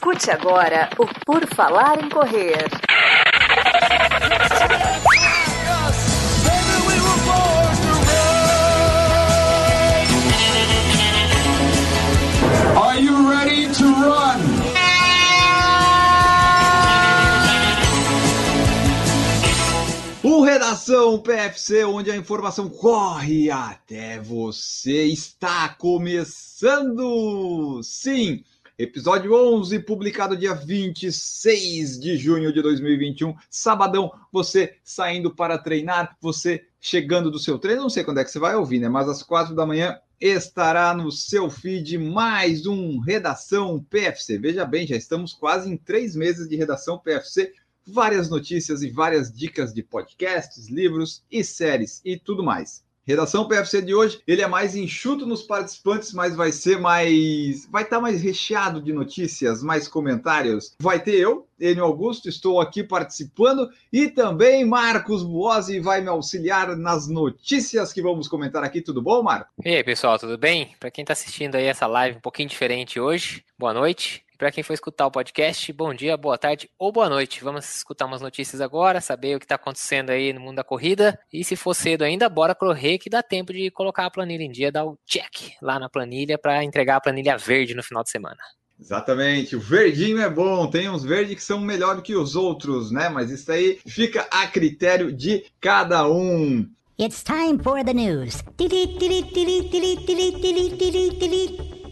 Escute agora o Por Falar em Correr. Are you ready to run? O Redação PFC, onde a informação corre até você, está começando! Sim, episódio 11, publicado dia 26 de junho de 2021, sabadão, você saindo para treinar, você chegando do seu treino, não sei quando é que você vai ouvir, né? Mas às quatro da manhã estará no seu feed mais um Redação PFC. Veja bem, já estamos quase em três meses de Redação PFC, várias notícias e várias dicas de podcasts, livros e séries e tudo mais. Redação PFC de hoje, ele é mais enxuto nos participantes, mas vai ser mais. vai estar mais recheado de notícias, mais comentários. Vai ter eu, Enio Augusto, estou aqui participando, e também Marcos Buozzi vai me auxiliar nas notícias que vamos comentar aqui. Tudo bom, Marcos? E aí, pessoal, tudo bem? Para quem está assistindo aí essa live um pouquinho diferente hoje, boa noite. Para quem for escutar o podcast, bom dia, boa tarde ou boa noite. Vamos escutar umas notícias agora, saber o que está acontecendo aí no mundo da corrida. E se for cedo ainda, bora correr que dá tempo de colocar a planilha em dia, dar o check lá na planilha para entregar a planilha verde no final de semana. Exatamente, o verdinho é bom, tem uns verdes que são melhor que os outros, né? Mas isso aí fica a critério de cada um. It's time for the news.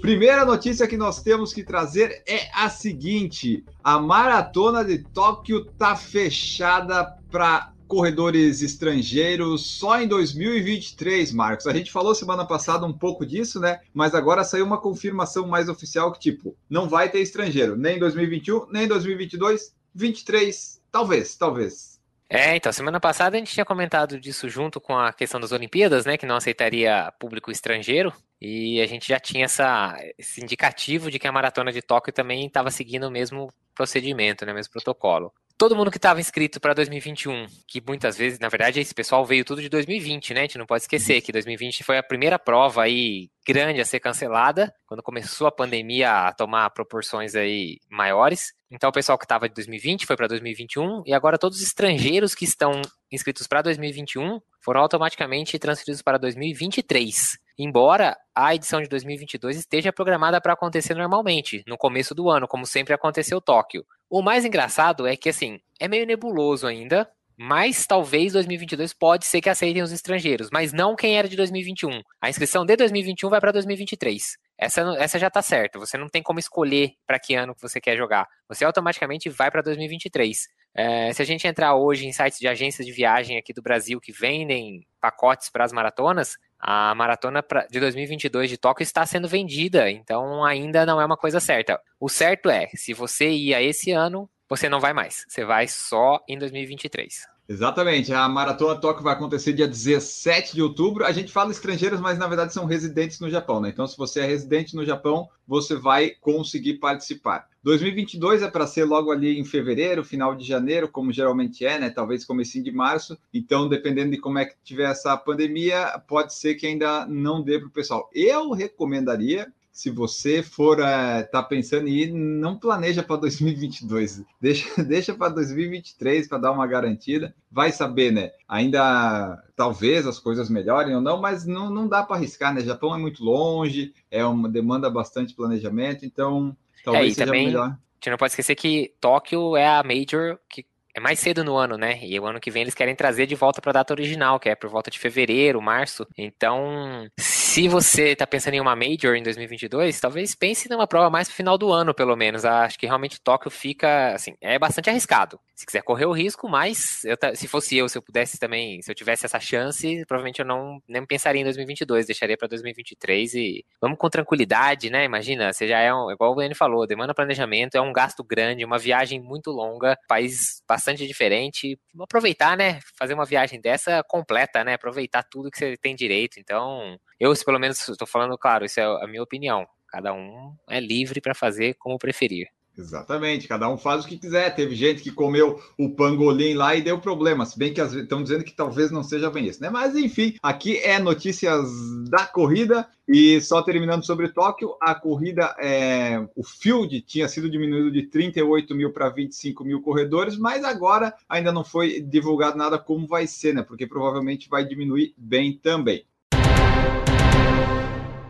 Primeira notícia que nós temos que trazer é a seguinte: a maratona de Tóquio tá fechada para corredores estrangeiros só em 2023, Marcos. A gente falou semana passada um pouco disso, né? Mas agora saiu uma confirmação mais oficial que tipo, não vai ter estrangeiro, nem em 2021, nem em 2022, 23, talvez, talvez. É, então, semana passada a gente tinha comentado disso junto com a questão das Olimpíadas, né, que não aceitaria público estrangeiro, e a gente já tinha essa, esse indicativo de que a maratona de Tóquio também estava seguindo o mesmo procedimento, né, o mesmo protocolo. Todo mundo que estava inscrito para 2021, que muitas vezes, na verdade, esse pessoal veio tudo de 2020, né? A gente não pode esquecer que 2020 foi a primeira prova aí grande a ser cancelada, quando começou a pandemia a tomar proporções aí maiores. Então o pessoal que estava de 2020 foi para 2021 e agora todos os estrangeiros que estão inscritos para 2021 foram automaticamente transferidos para 2023. Embora a edição de 2022 esteja programada para acontecer normalmente, no começo do ano, como sempre aconteceu Tóquio. O mais engraçado é que, assim, é meio nebuloso ainda, mas talvez 2022 pode ser que aceitem os estrangeiros, mas não quem era de 2021. A inscrição de 2021 vai para 2023. Essa, essa já tá certa. Você não tem como escolher para que ano que você quer jogar. Você automaticamente vai para 2023. É, se a gente entrar hoje em sites de agências de viagem aqui do Brasil que vendem pacotes para as maratonas, a maratona de 2022 de Tóquio está sendo vendida, então ainda não é uma coisa certa. O certo é, se você ia esse ano, você não vai mais. Você vai só em 2023. Exatamente. A Maratona Tóquio vai acontecer dia 17 de outubro. A gente fala estrangeiros, mas na verdade são residentes no Japão, né? Então, se você é residente no Japão, você vai conseguir participar. 2022 é para ser logo ali em fevereiro, final de janeiro, como geralmente é, né? Talvez comecinho de março. Então, dependendo de como é que tiver essa pandemia, pode ser que ainda não dê para o pessoal. Eu recomendaria se você for uh, tá pensando em ir, não planeja para 2022, deixa, deixa para 2023 para dar uma garantida. Vai saber, né? Ainda talvez as coisas melhorem ou não, mas não, não dá para arriscar, né? Japão é muito longe, é uma demanda bastante planejamento, então talvez é, seja também, melhor. A gente não pode esquecer que Tóquio é a major que é mais cedo no ano, né? E o ano que vem eles querem trazer de volta para a data original, que é por volta de fevereiro, março. Então, se você está pensando em uma Major em 2022, talvez pense numa prova mais pro final do ano, pelo menos. Acho que realmente Tóquio fica, assim, é bastante arriscado. Se quiser correr o risco, mas eu, se fosse eu, se eu pudesse também, se eu tivesse essa chance, provavelmente eu não nem pensaria em 2022, deixaria para 2023 e vamos com tranquilidade, né? Imagina, você já é um, igual o N falou, demanda planejamento, é um gasto grande, uma viagem muito longa, país bastante bastante diferente. Aproveitar, né? Fazer uma viagem dessa completa, né? Aproveitar tudo que você tem direito. Então, eu, pelo menos, estou falando, claro, isso é a minha opinião. Cada um é livre para fazer como preferir. Exatamente, cada um faz o que quiser. Teve gente que comeu o pangolim lá e deu problema, se bem que estão dizendo que talvez não seja bem isso, né? Mas enfim, aqui é notícias da corrida e só terminando sobre Tóquio, a corrida, é, o field tinha sido diminuído de 38 mil para 25 mil corredores, mas agora ainda não foi divulgado nada como vai ser, né? Porque provavelmente vai diminuir bem também.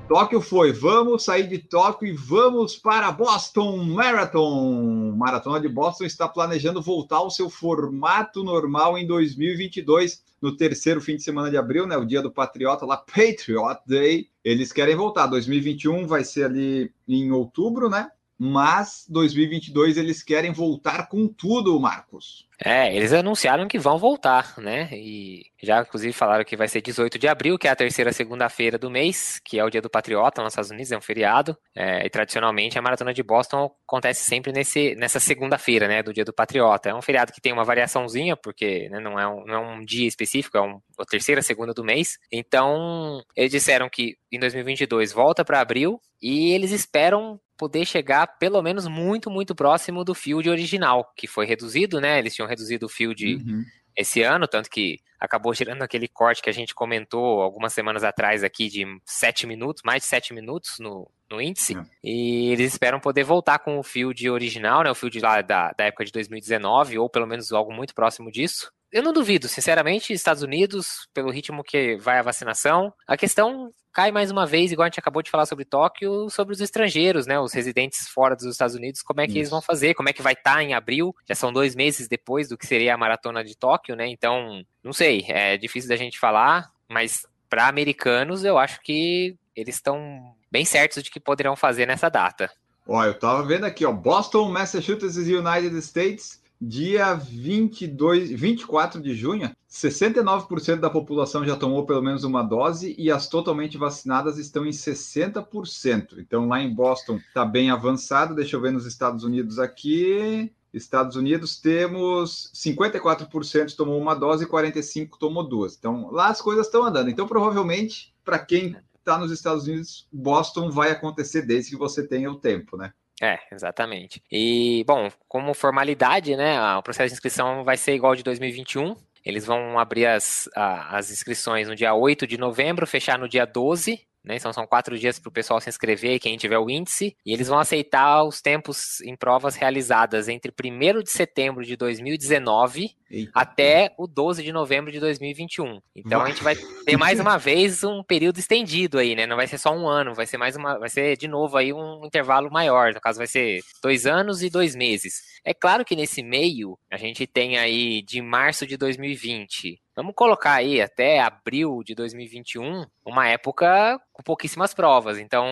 Tóquio foi. Vamos sair de Tóquio e vamos para Boston Marathon. Maratona de Boston está planejando voltar ao seu formato normal em 2022, no terceiro fim de semana de abril, né? O dia do Patriota, lá, Patriot Day. Eles querem voltar. 2021 vai ser ali em outubro, né? Mas 2022 eles querem voltar com tudo, Marcos. É, eles anunciaram que vão voltar, né? E já, inclusive, falaram que vai ser 18 de abril, que é a terceira segunda-feira do mês, que é o dia do Patriota nos Estados Unidos, é um feriado. É, e tradicionalmente a maratona de Boston acontece sempre nesse, nessa segunda-feira, né? Do dia do Patriota. É um feriado que tem uma variaçãozinha, porque né, não, é um, não é um dia específico, é um, a terceira segunda do mês. Então, eles disseram que em 2022 volta para abril e eles esperam poder chegar pelo menos muito, muito próximo do field original, que foi reduzido, né? Eles tinham reduzido o field uhum. esse ano, tanto que acabou tirando aquele corte que a gente comentou algumas semanas atrás aqui de sete minutos, mais de sete minutos no, no índice. Uhum. E eles esperam poder voltar com o field original, né? O field lá da, da época de 2019, ou pelo menos algo muito próximo disso. Eu não duvido, sinceramente, Estados Unidos, pelo ritmo que vai a vacinação. A questão cai mais uma vez, igual a gente acabou de falar sobre Tóquio, sobre os estrangeiros, né? Os residentes fora dos Estados Unidos, como é que Isso. eles vão fazer, como é que vai estar tá em abril. Já são dois meses depois do que seria a maratona de Tóquio, né? Então, não sei, é difícil da gente falar, mas para americanos eu acho que eles estão bem certos de que poderão fazer nessa data. Ó, eu tava vendo aqui, ó, Boston, Massachusetts, United States, dia 22, 24 de junho, 69% da população já tomou pelo menos uma dose e as totalmente vacinadas estão em 60%. Então lá em Boston está bem avançado. Deixa eu ver nos Estados Unidos aqui. Estados Unidos temos 54% tomou uma dose e 45% tomou duas. Então lá as coisas estão andando. Então provavelmente para quem está nos Estados Unidos, Boston vai acontecer desde que você tenha o tempo, né? É, exatamente. E, bom, como formalidade, né, o processo de inscrição vai ser igual de 2021. Eles vão abrir as, as inscrições no dia 8 de novembro, fechar no dia 12 né? Então são quatro dias para o pessoal se inscrever, quem tiver o índice, e eles vão aceitar os tempos em provas realizadas entre 1 de setembro de 2019 Eita. até o 12 de novembro de 2021. Então vai. a gente vai ter mais uma vez um período estendido aí, né? Não vai ser só um ano, vai ser mais uma, vai ser de novo aí um intervalo maior. No caso, vai ser dois anos e dois meses. É claro que nesse meio a gente tem aí de março de 2020 Vamos colocar aí até abril de 2021, uma época com pouquíssimas provas. Então,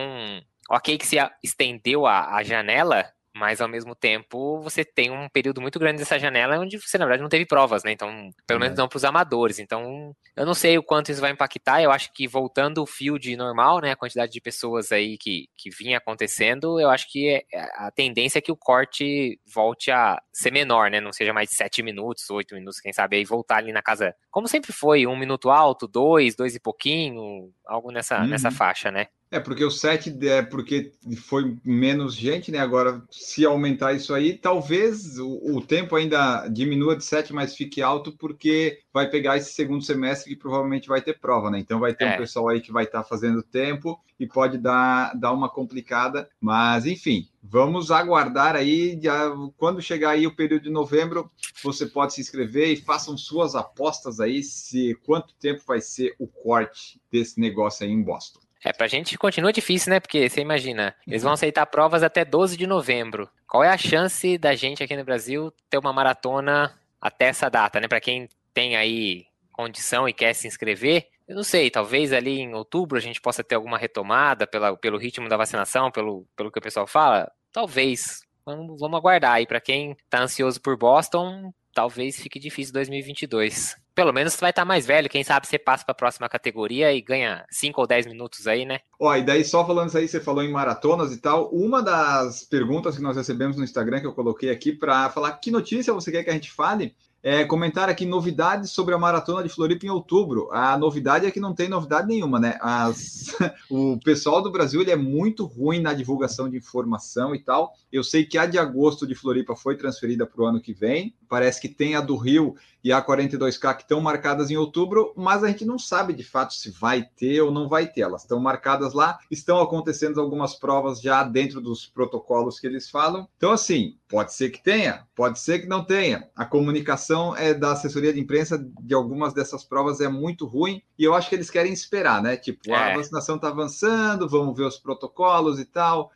ok que se estendeu a, a janela, mas ao mesmo tempo você tem um período muito grande dessa janela onde você, na verdade, não teve provas, né? Então, pelo menos não para os amadores. Então, eu não sei o quanto isso vai impactar. Eu acho que voltando o field normal, né? A quantidade de pessoas aí que, que vinha acontecendo, eu acho que é, é, a tendência é que o corte volte a ser menor, né? Não seja mais sete minutos, oito minutos, quem sabe, aí voltar ali na casa, como sempre foi, um minuto alto, dois, dois e pouquinho, algo nessa, uhum. nessa faixa, né? É, porque o 7 é porque foi menos gente, né? Agora, se aumentar isso aí, talvez o, o, tempo ainda diminua de 7, mas fique alto, porque vai pegar esse segundo semestre que provavelmente vai ter prova, né? Então vai ter é. um pessoal aí que vai estar tá fazendo tempo e pode dar, dar uma complicada. Mas, enfim, vamos aguardar aí. Já, quando chegar aí o período de novembro, você pode se inscrever e façam suas apostas aí se quanto tempo vai ser o corte desse negócio aí em Boston. É, pra gente continua difícil, né? Porque você imagina, eles vão aceitar provas até 12 de novembro. Qual é a chance da gente aqui no Brasil ter uma maratona até essa data, né? Para quem tem aí condição e quer se inscrever, eu não sei, talvez ali em outubro a gente possa ter alguma retomada pela, pelo ritmo da vacinação, pelo, pelo que o pessoal fala. Talvez. Vamos, vamos aguardar aí. Para quem tá ansioso por Boston, talvez fique difícil 2022 pelo menos vai estar mais velho, quem sabe você passa para a próxima categoria e ganha 5 ou 10 minutos aí, né? Ó, e daí só falando isso aí, você falou em maratonas e tal, uma das perguntas que nós recebemos no Instagram que eu coloquei aqui para falar que notícia você quer que a gente fale É, comentar aqui novidades sobre a maratona de Floripa em outubro. A novidade é que não tem novidade nenhuma, né? As, o pessoal do Brasil ele é muito ruim na divulgação de informação e tal. Eu sei que a de agosto de Floripa foi transferida para o ano que vem. Parece que tem a do Rio e a 42K que estão marcadas em outubro, mas a gente não sabe de fato se vai ter ou não vai ter. Elas estão marcadas lá, estão acontecendo algumas provas já dentro dos protocolos que eles falam. Então, assim, pode ser que tenha, pode ser que não tenha. A comunicação é da assessoria de imprensa de algumas dessas provas é muito ruim e eu acho que eles querem esperar, né? Tipo, é. a vacinação está avançando, vamos ver os protocolos e tal.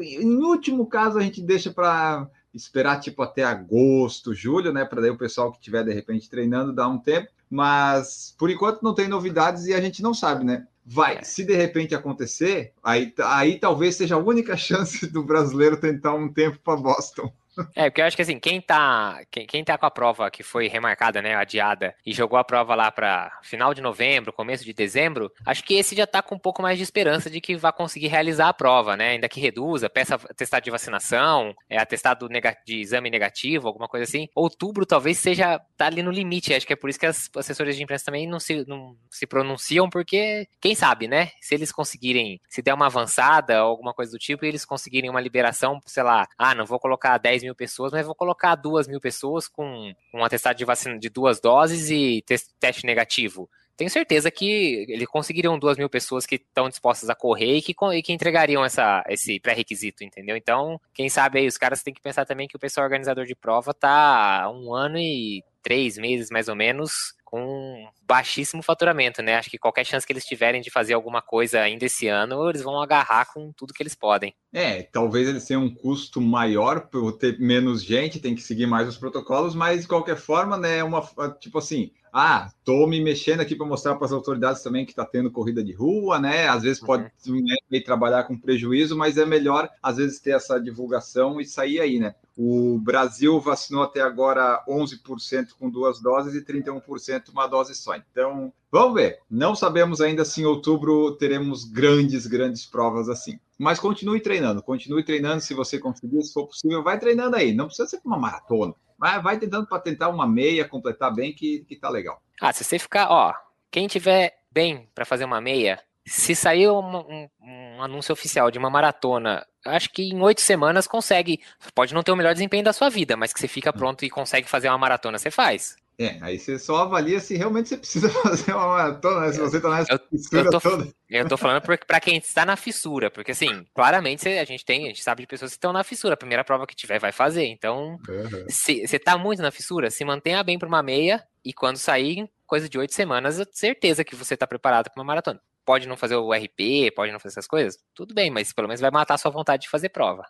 Em último caso, a gente deixa para esperar tipo até agosto, julho, né? Para daí o pessoal que estiver de repente treinando dar um tempo. Mas por enquanto não tem novidades e a gente não sabe, né? Vai, é. se de repente acontecer, aí, aí talvez seja a única chance do brasileiro tentar um tempo para Boston. É, porque eu acho que assim, quem tá, quem, quem tá com a prova que foi remarcada, né, adiada, e jogou a prova lá para final de novembro, começo de dezembro, acho que esse já tá com um pouco mais de esperança de que vai conseguir realizar a prova, né, ainda que reduza, peça atestado de vacinação, é, atestado de exame negativo, alguma coisa assim. Outubro talvez seja, tá ali no limite, acho que é por isso que as assessores de imprensa também não se, não se pronunciam, porque quem sabe, né, se eles conseguirem, se der uma avançada ou alguma coisa do tipo, e eles conseguirem uma liberação, sei lá, ah, não vou colocar 10 mil pessoas, mas vou colocar 2 mil pessoas com um atestado de vacina de duas doses e teste negativo. Tenho certeza que eles conseguiriam duas mil pessoas que estão dispostas a correr e que, e que entregariam essa, esse pré-requisito, entendeu? Então, quem sabe aí, os caras têm que pensar também que o pessoal organizador de prova tá um ano e três meses, mais ou menos, com baixíssimo faturamento, né? Acho que qualquer chance que eles tiverem de fazer alguma coisa ainda esse ano, eles vão agarrar com tudo que eles podem. É, talvez eles tenham um custo maior por ter menos gente, tem que seguir mais os protocolos, mas de qualquer forma, né, é uma tipo assim, ah, tô me mexendo aqui para mostrar para as autoridades também que está tendo corrida de rua, né? Às vezes pode uhum. né, trabalhar com prejuízo, mas é melhor às vezes ter essa divulgação e sair aí, né? O Brasil vacinou até agora 11% com duas doses e 31% uma dose só. Então, vamos ver. Não sabemos ainda se em outubro teremos grandes, grandes provas assim. Mas continue treinando, continue treinando se você conseguir, se for possível, vai treinando aí. Não precisa ser uma maratona. Mas vai tentando para tentar uma meia, completar bem, que, que tá legal. Ah, se você ficar, ó, quem tiver bem para fazer uma meia, se sair um, um, um, anúncio oficial de uma maratona, acho que em oito semanas consegue. Pode não ter o melhor desempenho da sua vida, mas que você fica pronto e consegue fazer uma maratona, você faz. É, aí você só avalia se realmente você precisa fazer uma maratona, né? se você tá nessa eu, fissura eu tô, toda. Eu tô falando para quem está na fissura, porque assim, claramente a gente tem, a gente sabe de pessoas que estão na fissura, a primeira prova que tiver vai fazer. Então, uhum. se você tá muito na fissura, se mantenha bem para uma meia e quando sair, coisa de oito semanas, eu tenho certeza que você tá preparado para uma maratona pode não fazer o RP, pode não fazer essas coisas, tudo bem, mas pelo menos vai matar a sua vontade de fazer prova.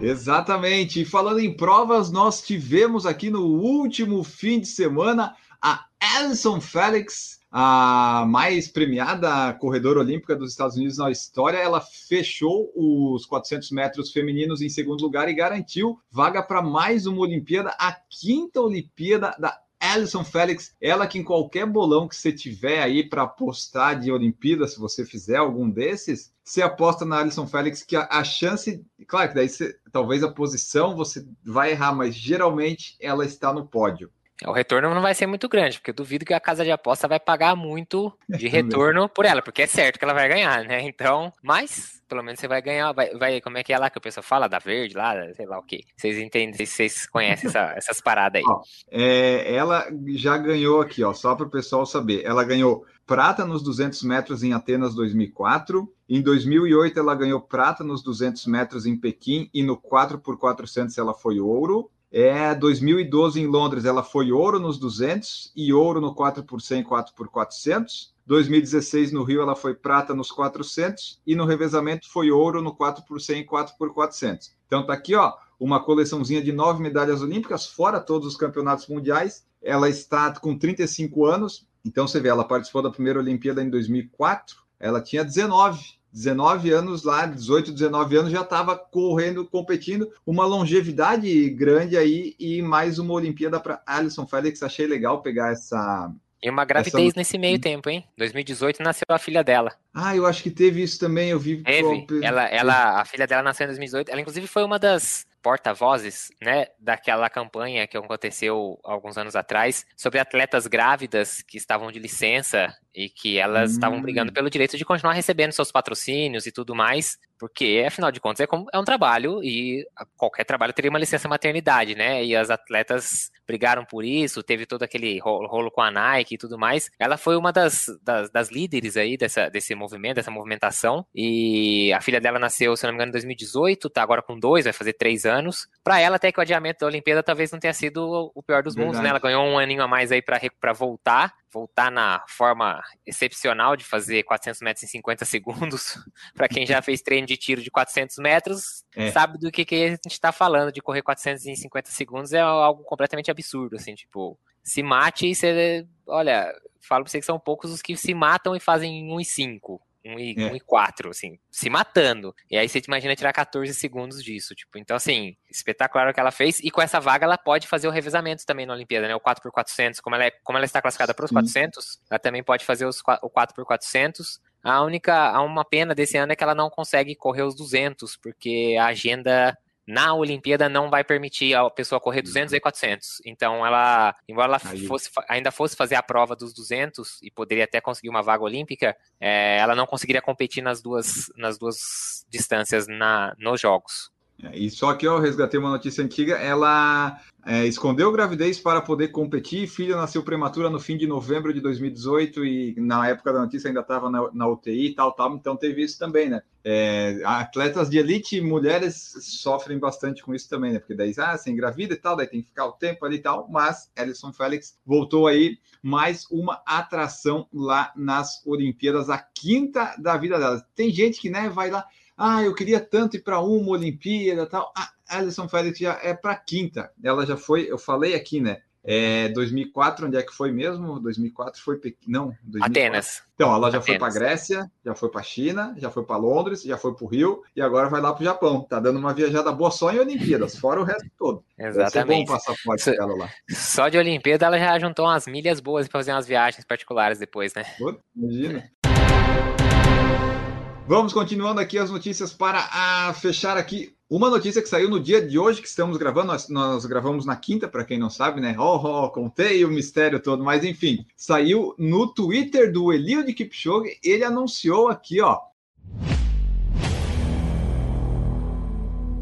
Exatamente. E falando em provas, nós tivemos aqui no último fim de semana a Alison Felix, a mais premiada corredora olímpica dos Estados Unidos na história. Ela fechou os 400 metros femininos em segundo lugar e garantiu vaga para mais uma Olimpíada, a quinta Olimpíada da Alison Félix, ela que em qualquer bolão que você tiver aí para apostar de Olimpíada, se você fizer algum desses, você aposta na Alison Félix que a, a chance, claro que daí você, talvez a posição você vai errar, mas geralmente ela está no pódio. O retorno não vai ser muito grande, porque eu duvido que a casa de aposta vai pagar muito de retorno por ela, porque é certo que ela vai ganhar, né? Então, mas pelo menos você vai ganhar, vai, vai como é que é lá que o pessoal fala da verde lá, sei lá o que. Vocês entendem, vocês conhecem essa, essas paradas aí. Ó, é, ela já ganhou aqui, ó, só para o pessoal saber. Ela ganhou prata nos 200 metros em Atenas 2004. Em 2008 ela ganhou prata nos 200 metros em Pequim e no 4 por 400 ela foi ouro. É, 2012 em Londres ela foi ouro nos 200 e ouro no 4 por 100 4 por 400. 2016 no Rio ela foi prata nos 400 e no revezamento foi ouro no 4 por 100 4 por 400. Então tá aqui, ó, uma coleçãozinha de nove medalhas olímpicas, fora todos os campeonatos mundiais. Ela está com 35 anos. Então você vê, ela participou da primeira Olimpíada em 2004. Ela tinha 19 19 anos lá, 18, 19 anos, já estava correndo, competindo, uma longevidade grande aí e mais uma Olimpíada para Alison Felix. Achei legal pegar essa. E uma gravidez essa... nesse meio tempo, hein? 2018 nasceu a filha dela. Ah, eu acho que teve isso também, eu vi. Teve. Ela, ela, a filha dela nasceu em 2018. Ela, inclusive, foi uma das porta-vozes, né, daquela campanha que aconteceu alguns anos atrás sobre atletas grávidas que estavam de licença e que elas estavam Hum. brigando pelo direito de continuar recebendo seus patrocínios e tudo mais, porque afinal de contas é, como- é um trabalho e qualquer trabalho teria uma licença maternidade, né? E as atletas brigaram por isso, teve todo aquele ro- rolo com a Nike e tudo mais. Ela foi uma das, das, das líderes aí dessa, desse movimento, dessa movimentação. E a filha dela nasceu, se não me engano, em 2018, tá agora com dois, vai fazer três anos. Pra ela, até que o adiamento da Olimpíada talvez não tenha sido o pior dos mundos, né? Ela ganhou um aninho a mais aí pra voltar, voltar na forma excepcional de fazer 400 metros em 50 segundos. Pra quem já fez treino de tiro de 400 metros, É. sabe do que, que a gente tá falando, de correr 400 em 50 segundos é algo completamente absurdo, assim, tipo, se mate e você, olha, falo pra você que são poucos os que se matam e fazem 1 e 5. 1 e, É. 1 e 4, assim, se matando. E aí você imagina tirar 14 segundos disso, tipo, então assim, espetacular o que ela fez, e com essa vaga ela pode fazer o revezamento também na Olimpíada, né, o 4x400, como ela, é, como ela está classificada para os Sim. 400, ela também pode fazer os, o 4x400, a única, uma pena desse ano é que ela não consegue correr os 200, porque a agenda na Olimpíada não vai permitir a pessoa correr 200 e 400. Então ela, embora ela fosse, ainda fosse fazer a prova dos 200 e poderia até conseguir uma vaga olímpica, é, ela não conseguiria competir nas duas, nas duas distâncias na, nos jogos. É, E só que eu resgatei uma notícia antiga, ela é, escondeu gravidez para poder competir, filha nasceu prematura no fim de novembro de 2018 e na época da notícia ainda estava na, na UTI e tal, tal, então teve isso também, né? É, atletas de elite, mulheres sofrem bastante com isso também, né? Porque daí, ah, você engravida e tal, daí tem que ficar o tempo ali e tal, mas Alison Félix voltou aí mais uma atração lá nas Olimpíadas, a quinta da vida dela. Tem gente que, né, vai lá, ah, eu queria tanto ir para uma Olimpíada e tal. A Alison Felix já é para quinta. Ela já foi, eu falei aqui, né? É 2004, onde é que foi mesmo? 2004 foi Pequim, não, 2004. Atenas. Então, ela já foi para Atenas. Grécia, já foi para China, já foi para Londres, já foi para o Rio e agora vai lá para o Japão. Tá dando uma viajada boa só em Olimpíadas, fora o resto todo. Vai ser bom Exatamente. o dela lá. Só de Olimpíada ela já juntou umas milhas boas para fazer umas viagens particulares depois, né? Imagina. Vamos continuando aqui as notícias para a fechar aqui. Uma notícia que saiu no dia de hoje que estamos gravando, nós, nós gravamos na quinta, para quem não sabe, né? Oh, oh, contei o mistério todo, mas enfim, saiu no Twitter do Eliud Kipchoge, ele anunciou aqui, ó.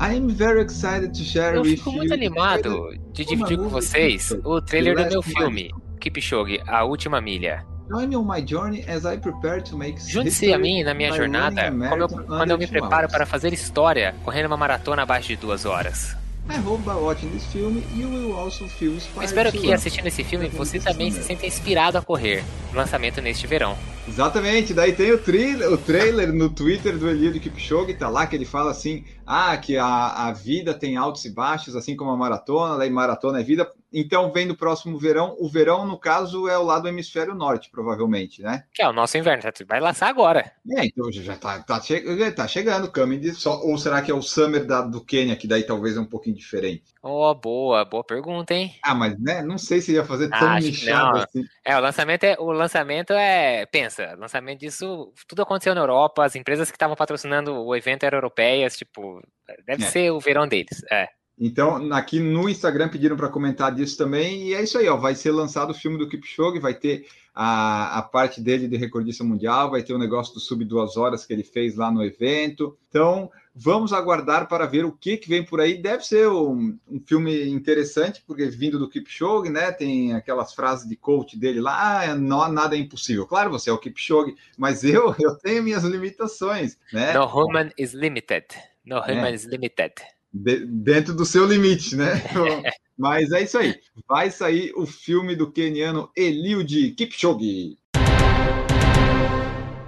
I'm very excited to share Eu with fico you muito animado de dividir com vocês o trailer do meu filme, Kipchoge, A Última Milha. Join me on my journey as I prepare to make Junte-se a mim na minha jornada eu- quando eu me preparo hours. para fazer história correndo uma maratona abaixo de duas horas. I hope by watching this film you will also feel Eu inspired espero que assistindo esse filme você também se sinta inspirado a correr. Lançamento neste verão. Exatamente, daí tem o trailer, o trailer no Twitter do Eliud Kipchoge, tá lá que ele fala assim, ah, que a, a vida tem altos e baixos, assim como a maratona, daí maratona é vida, então vem no próximo verão, o verão, no caso, é o lado do hemisfério norte, provavelmente, né? Que é o nosso inverno, vai lançar agora. É, então já tá, tá, che tá chegando, coming de só, ou será que é o Summer da, do Quênia, que daí talvez é um pouquinho diferente? Oh, boa, boa pergunta, hein? Ah, mas né, não sei se ia fazer tão Ah, nichado assim. É, o lançamento é. O lançamento é. Pensa, lançamento disso. Tudo aconteceu na Europa, as empresas que estavam patrocinando o evento eram europeias, tipo, deve É. ser o verão deles. É. Então, aqui no Instagram pediram para comentar disso também, e é isso aí, ó. Vai ser lançado o filme do Kipchoge, vai ter a, a parte dele de recordista mundial, vai ter o negócio do sub duas horas que ele fez lá no evento. Então, vamos aguardar para ver o que, que vem por aí. Deve ser um, um filme interessante, porque vindo do Kipchoge, né? Tem aquelas frases de coach dele lá, ah, não, nada é impossível. Claro, você é o Kipchoge, mas eu, eu tenho minhas limitações, né? No human is limited. No human is limited. De- dentro do seu limite, né? Mas é isso aí. Vai sair o filme do keniano Eliud Kipchoge.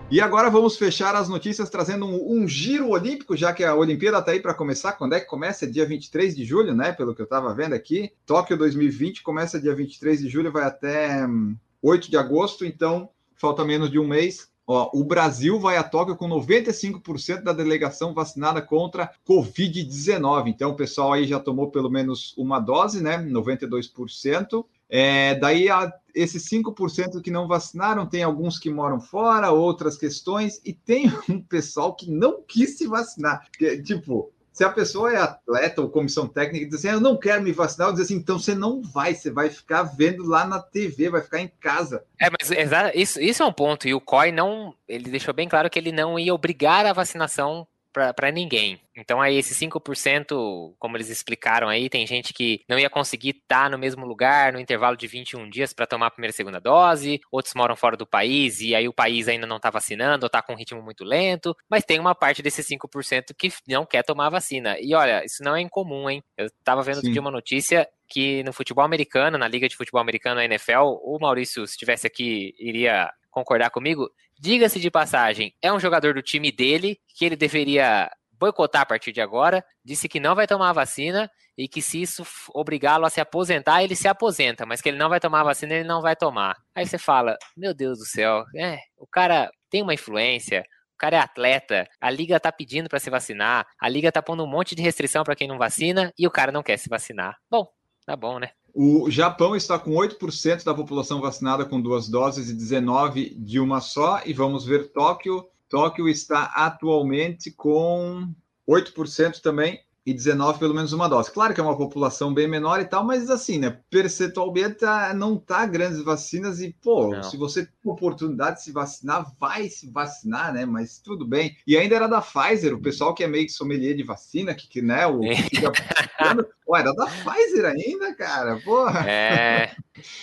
E agora vamos fechar as notícias trazendo um, um giro olímpico, já que a Olimpíada está aí para começar. Quando é que começa? É dia 23 de julho, né? Pelo que eu estava vendo aqui. Tóquio 2020 começa dia 23 de julho, vai até hum, 8 de agosto, então falta menos de um mês. Ó, o Brasil vai a Tóquio com 95% da delegação vacinada contra Covid-19. Então, o pessoal aí já tomou pelo menos uma dose, né? 92%. É, daí, a, esses 5% que não vacinaram, tem alguns que moram fora, outras questões, e tem um pessoal que não quis se vacinar. Que, tipo, se a pessoa é atleta ou comissão técnica e diz assim, eu não quero me vacinar, eu diz assim, então você não vai, você vai ficar vendo lá na TV, vai ficar em casa. É, mas isso, isso é um ponto, e o COI não, ele deixou bem claro que ele não ia obrigar a vacinação para ninguém. Então aí esses 5%, como eles explicaram aí, tem gente que não ia conseguir estar tá no mesmo lugar no intervalo de 21 dias para tomar a primeira e segunda dose, outros moram fora do país e aí o país ainda não está vacinando ou está com um ritmo muito lento, mas tem uma parte desses 5% que não quer tomar a vacina. E olha, isso não é incomum, hein? Eu estava vendo Sim. uma notícia que no futebol americano, na Liga de Futebol Americano, a NFL, o Maurício, se estivesse aqui, iria concordar comigo. Diga-se de passagem, é um jogador do time dele que ele deveria boicotar a partir de agora. Disse que não vai tomar a vacina e que se isso obrigá-lo a se aposentar, ele se aposenta, mas que ele não vai tomar a vacina, ele não vai tomar. Aí você fala: Meu Deus do céu, é, o cara tem uma influência. O cara é atleta, a liga tá pedindo para se vacinar, a liga tá pondo um monte de restrição para quem não vacina e o cara não quer se vacinar. Bom, tá bom, né? O Japão está com 8% da população vacinada com duas doses e 19% de uma só. E vamos ver Tóquio. Tóquio está atualmente com 8% também e 19 pelo menos uma dose. Claro que é uma população bem menor e tal, mas assim, né? Percentualmente tá, não tá grandes vacinas e, pô, não. se você tem oportunidade de se vacinar, vai se vacinar, né? Mas tudo bem. E ainda era da Pfizer, o pessoal que é meio que sommelier de vacina, que, que né, o que fica Ué, era da Pfizer ainda, cara, porra. É.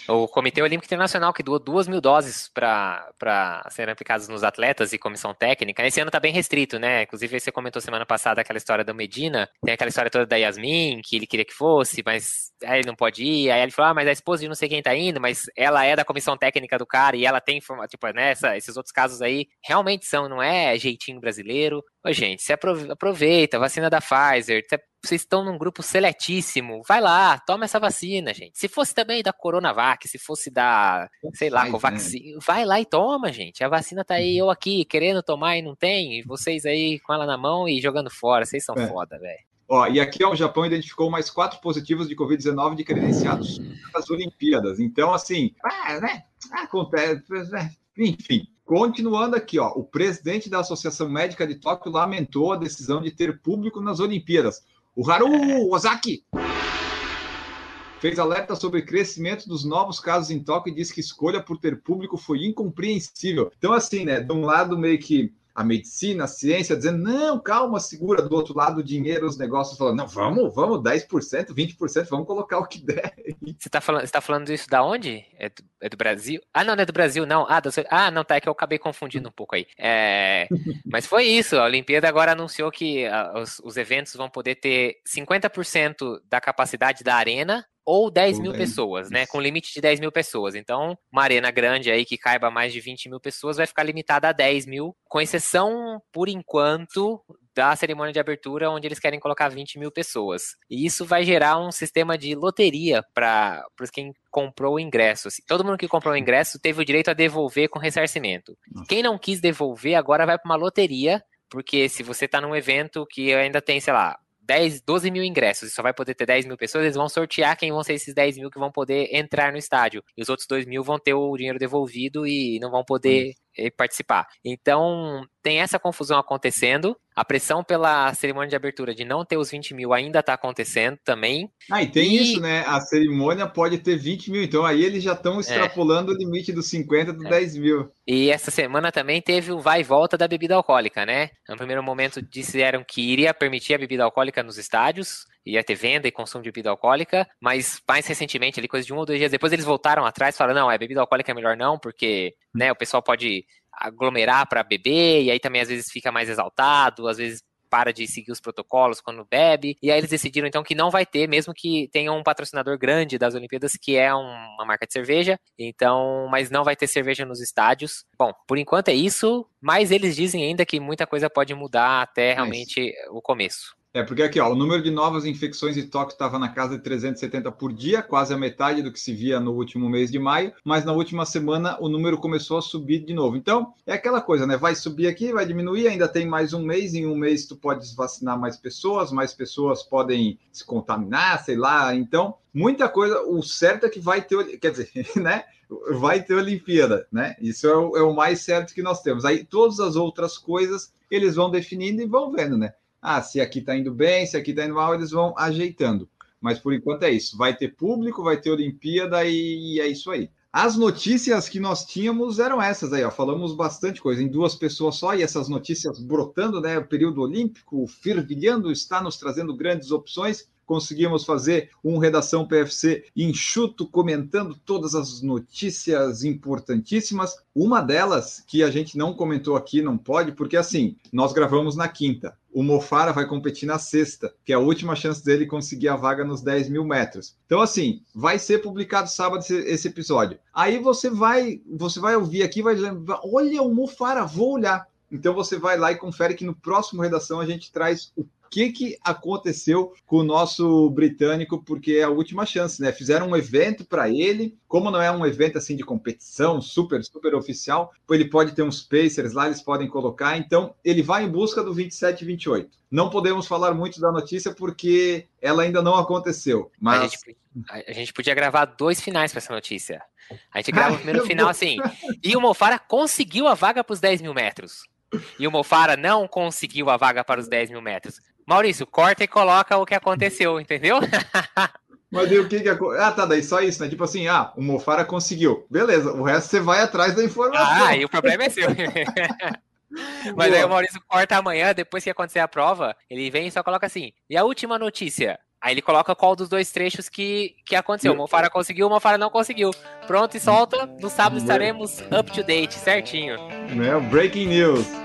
O Comitê Olímpico Internacional que doou duas mil doses para serem aplicadas nos atletas e comissão técnica. Esse ano tá bem restrito, né? Inclusive, você comentou semana passada aquela história do Medina. Tem aquela história toda da Yasmin, que ele queria que fosse, mas aí ele não pode ir. Aí ele falou: ah, mas a esposa de não sei quem tá indo, mas ela é da comissão técnica do cara e ela tem informação. Tipo, né, esses outros casos aí realmente são, não é jeitinho brasileiro. Ô, gente, se aproveita, vacina da Pfizer, vocês estão num grupo seletíssimo, vai lá, toma essa vacina, gente. Se fosse também da Coronavac, se fosse da, sei lá, Covaxin, né? vai lá e toma, gente. A vacina tá aí, uhum. eu aqui, querendo tomar e não tem, e vocês aí com ela na mão e jogando fora, vocês são é. foda, velho. Ó, e aqui ó, o Japão identificou mais quatro positivos de Covid-19 de credenciados nas Olimpíadas. Então, assim, ah, né? Acontece, né? enfim. Continuando aqui, ó, o presidente da Associação Médica de Tóquio lamentou a decisão de ter público nas Olimpíadas. O Haru Ozaki fez alerta sobre o crescimento dos novos casos em Tóquio e disse que escolha por ter público foi incompreensível. Então, assim, né, de um lado meio que a medicina, a ciência, dizendo, não, calma, segura. Do outro lado, o dinheiro, os negócios falando, não, vamos, vamos, 10%, 20%, vamos colocar o que der. Você está falando, você tá falando isso da onde? É do, é do, Brasil? Ah, não, não é do Brasil, não. Ah, do, ah, não, tá, é que eu acabei confundindo um pouco aí. É, mas foi isso, a Olimpíada agora anunciou que a, os, os eventos vão poder ter 50% da capacidade da arena ou 10 mil pessoas, né? Com limite de 10 mil pessoas. Então, uma arena grande aí que caiba mais de 20 mil pessoas vai ficar limitada a 10 mil, com exceção, por enquanto, da cerimônia de abertura, onde eles querem colocar 20 mil pessoas. E isso vai gerar um sistema de loteria para quem comprou o ingresso. Assim, todo mundo que comprou o ingresso teve o direito a devolver com ressarcimento. Quem não quis devolver, agora vai para uma loteria, porque se você está num evento que ainda tem, sei lá, 10, 12 mil ingressos e só vai poder ter 10 mil pessoas, eles vão sortear quem vão ser esses 10 mil que vão poder entrar no estádio. E os outros 2 mil vão ter o dinheiro devolvido e não vão poder hum. participar. Então, tem essa confusão acontecendo. A pressão pela cerimônia de abertura de não ter os 20 mil ainda está acontecendo também. Ah, e tem e... isso, né? A cerimônia pode ter 20 mil, então aí eles já estão é. extrapolando é. o limite dos 50 do é. 10 mil. E essa semana também teve o vai e volta da bebida alcoólica, né? No primeiro momento disseram que iria permitir a bebida alcoólica nos estádios, ia ter venda e consumo de bebida alcoólica, mas mais recentemente, ali coisa de um ou dois dias depois, eles voltaram atrás e falaram, não, é bebida alcoólica é melhor não, porque né, o pessoal pode aglomerar para beber, e aí também às vezes fica mais exaltado, às vezes para de seguir os protocolos quando bebe. E aí eles decidiram então que não vai ter, mesmo que tenha um patrocinador grande das Olimpíadas, que é uma marca de cerveja. Então, mas não vai ter cerveja nos estádios. Bom, por enquanto é isso, mas eles dizem ainda que muita coisa pode mudar até realmente o começo. É, porque aqui, ó, o número de novas infecções de Tóquio estava na casa de 370 por dia, quase a metade do que se via no último mês de maio, mas na última semana o número começou a subir de novo. Então, é aquela coisa, né? Vai subir aqui, vai diminuir, ainda tem mais um mês, em um mês tu podes vacinar mais pessoas, mais pessoas podem se contaminar, sei lá. Então, muita coisa, o certo é que vai ter, quer dizer, né? Vai ter Olimpíada, né? Isso é o, é o mais certo que nós temos. Aí todas as outras coisas eles vão definindo e vão vendo, né? Ah, se aqui está indo bem, se aqui está indo mal, eles vão ajeitando. Mas por enquanto é isso. Vai ter público, vai ter Olimpíada e é isso aí. As notícias que nós tínhamos eram essas aí, ó. Falamos bastante coisa em duas pessoas só e essas notícias brotando, né? O período olímpico fervilhando está nos trazendo grandes opções conseguimos fazer um redação PFC enxuto, comentando todas as notícias importantíssimas. Uma delas que a gente não comentou aqui, não pode, porque assim, nós gravamos na quinta. O Mofara vai competir na sexta, que é a última chance dele conseguir a vaga nos 10 mil metros. Então, assim, vai ser publicado sábado esse, episódio. Aí você vai, você vai ouvir aqui, vai lembrar, olha o Mofara, vou olhar. Então você vai lá e confere que no próximo redação a gente traz o que, que aconteceu com o nosso britânico, porque é a última chance, né? Fizeram um evento para ele, como não é um evento assim de competição, super, super oficial, ele pode ter uns Pacers lá, eles podem colocar, então ele vai em busca do 27 e 28. Não podemos falar muito da notícia porque ela ainda não aconteceu, mas... A gente, a gente podia gravar dois finais para essa notícia. A gente grava o primeiro final assim, e o Mofara conseguiu a vaga para os 10 mil metros. E o Mofara não conseguiu a vaga para os 10 mil metros. Maurício, corta e coloca o que aconteceu, entendeu? Mas aí o que que Ah, tá, daí só isso, né? Tipo assim, ah, o Mofara conseguiu. Beleza, o resto você vai atrás da informação. Ah, e o problema é seu. Mas Boa. aí o Maurício corta amanhã, depois que acontecer a prova, ele vem e só coloca assim. E a última notícia? Aí ele coloca qual dos dois trechos que, que aconteceu. O Mofara conseguiu, o Mofara não conseguiu. Pronto e solta. No sábado estaremos up to date, certinho. Né? Breaking news.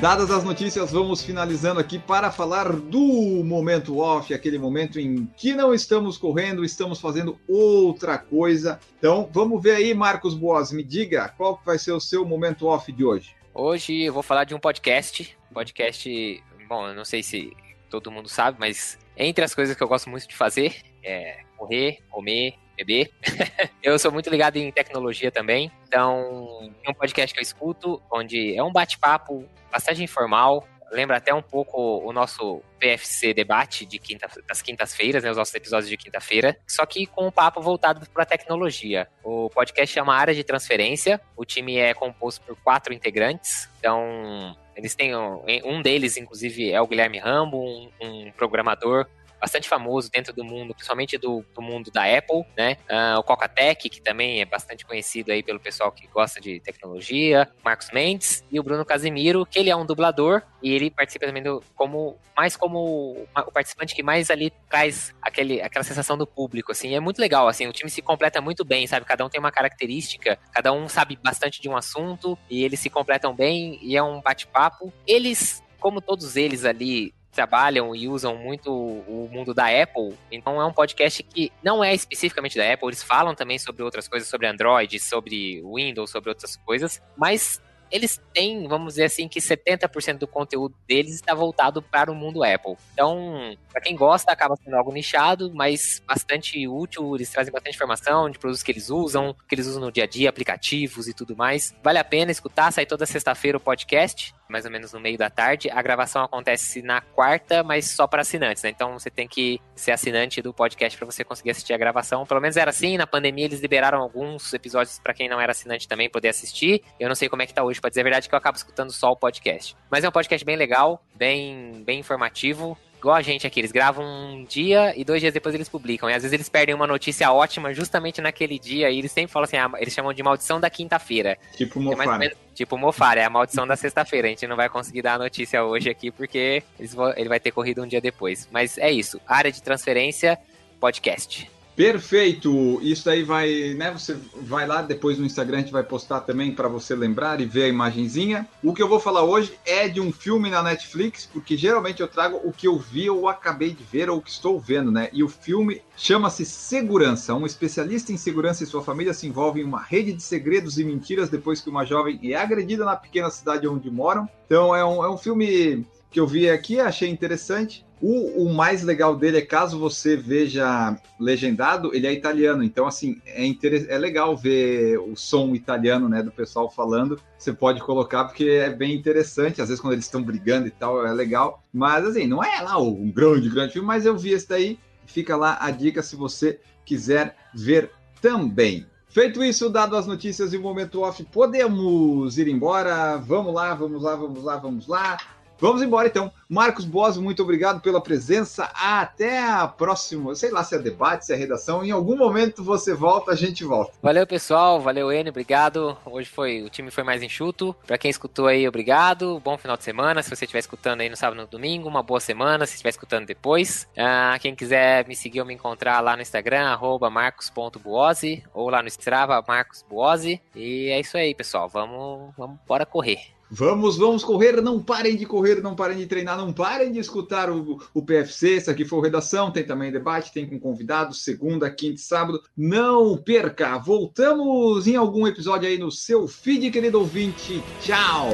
Dadas as notícias, vamos finalizando aqui para falar do momento off, aquele momento em que não estamos correndo, estamos fazendo outra coisa. Então, vamos ver aí, Marcos Boas, me diga qual vai ser o seu momento off de hoje. Hoje eu vou falar de um podcast, podcast, bom, eu não sei se todo mundo sabe, mas entre as coisas que eu gosto muito de fazer é correr, comer, beber. eu sou muito ligado em tecnologia também, então tem um podcast que eu escuto, onde é um bate-papo bastante informal, lembra até um pouco o nosso PFC debate de quinta, das quintas-feiras, né, os nossos episódios de quinta-feira, só que com um papo voltado para a tecnologia. O podcast chama Área de Transferência, o time é composto por quatro integrantes, então eles têm um, um deles, inclusive, é o Guilherme Rambo, um, um programador bastante famoso dentro do mundo, principalmente do, do mundo da Apple, né? Uh, o Coca-Tech, que também é bastante conhecido aí pelo pessoal que gosta de tecnologia, Marcos Mendes e o Bruno Casimiro, que ele é um dublador e ele participa também do, como mais como o participante que mais ali traz aquele, aquela sensação do público, assim, é muito legal, assim, o time se completa muito bem, sabe? Cada um tem uma característica, cada um sabe bastante de um assunto e eles se completam bem e é um bate-papo. Eles como todos eles ali trabalham e usam muito o mundo da Apple, então é um podcast que não é especificamente da Apple, eles falam também sobre outras coisas, sobre Android, sobre Windows, sobre outras coisas, mas eles têm, vamos dizer assim, que 70% do conteúdo deles está voltado para o mundo Apple. Então, para quem gosta, acaba sendo algo nichado, mas bastante útil. Eles trazem bastante informação de produtos que eles usam, que eles usam no dia a dia, aplicativos e tudo mais. Vale a pena escutar, sai toda sexta-feira o podcast mais ou menos no meio da tarde. A gravação acontece na quarta, mas só para assinantes, né? Então você tem que ser assinante do podcast para você conseguir assistir a gravação. Pelo menos era assim. Na pandemia eles liberaram alguns episódios para quem não era assinante também poder assistir. Eu não sei como é que tá hoje, para dizer a verdade, que eu acabo escutando só o podcast. Mas é um podcast bem legal, bem, bem informativo igual a gente aqui, eles gravam um dia e dois dias depois eles publicam. E às vezes eles perdem uma notícia ótima justamente naquele dia e eles sempre falam assim, ah, eles chamam de maldição da quinta-feira. Tipo Mofara. É menos, tipo Mofara, é a maldição da sexta-feira. A gente não vai conseguir dar a notícia hoje aqui porque vão, ele vai ter corrido um dia depois. Mas é isso, área de transferência, podcast. Perfeito! Isso aí vai, né? Você vai lá depois no Instagram, a gente vai postar também para você lembrar e ver a imagenzinha. O que eu vou falar hoje é de um filme na Netflix, porque geralmente eu trago o que eu vi ou acabei de ver ou o que estou vendo, né? E o filme chama-se Segurança. Um especialista em segurança e sua família se envolve em uma rede de segredos e mentiras depois que uma jovem é agredida na pequena cidade onde moram. Então é um, é um filme que eu vi aqui, achei interessante. O, o, mais legal dele é caso você veja legendado, ele é italiano. Então, assim, é, é legal ver o som italiano, né, do pessoal falando. Você pode colocar porque é bem interessante. Às vezes, quando eles estão brigando e tal, é legal. Mas, assim, não é lá um grande, grande filme, mas eu vi esse daí. Fica lá a dica se você quiser ver também. Feito isso, dado as notícias e o momento off, podemos ir embora. Vamos lá, vamos lá, vamos lá, vamos lá. Vamos embora então. Marcos Boas, muito obrigado pela presença. Até a próxima. Sei lá se é debate, se é redação. Em algum momento você volta, a gente volta. Valeu, pessoal. Valeu, N. Obrigado. Hoje foi o time foi mais enxuto. Para quem escutou aí, obrigado. Bom final de semana. Se você estiver escutando aí no sábado no domingo, uma boa semana. Se estiver escutando depois. Uh, quem quiser me seguir ou me encontrar lá no Instagram, marcos.buose ou lá no Strava, Marcos. E é isso aí, pessoal. Vamos, vamos bora correr. Vamos, vamos correr, não parem de correr, não parem de treinar, não parem de escutar o, o PFC. Esse aqui foi o Redação, tem também debate, tem com convidados, segunda, quinta e sábado. Não perca! Voltamos em algum episódio aí no seu feed, querido ouvinte. Tchau!